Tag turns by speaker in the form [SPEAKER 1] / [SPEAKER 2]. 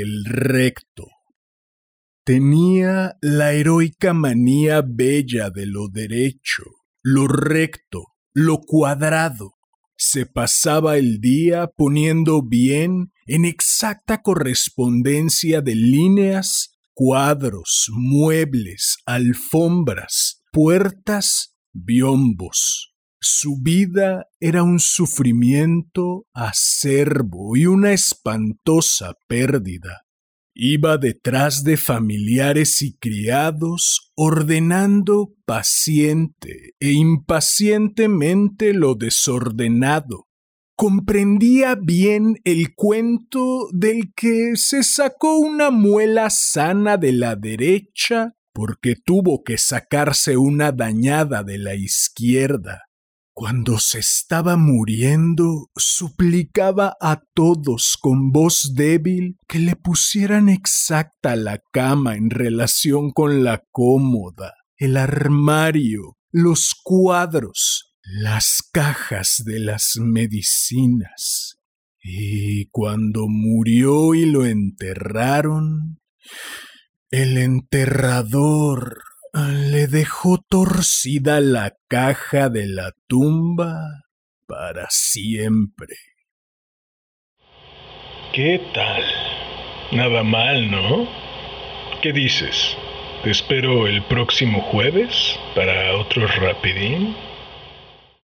[SPEAKER 1] el recto. Tenía la heroica manía bella de lo derecho, lo recto, lo cuadrado. Se pasaba el día poniendo bien en exacta correspondencia de líneas, cuadros, muebles, alfombras, puertas, biombos. Su vida era un sufrimiento acerbo y una espantosa pérdida. Iba detrás de familiares y criados, ordenando paciente e impacientemente lo desordenado. Comprendía bien el cuento del que se sacó una muela sana de la derecha porque tuvo que sacarse una dañada de la izquierda cuando se estaba muriendo, suplicaba a todos con voz débil que le pusieran exacta la cama en relación con la cómoda, el armario, los cuadros, las cajas de las medicinas. Y cuando murió y lo enterraron, el enterrador le dejó torcida la caja de la tumba para siempre.
[SPEAKER 2] ¿Qué tal? Nada mal, ¿no? ¿Qué dices? ¿Te espero el próximo jueves para otro rapidín?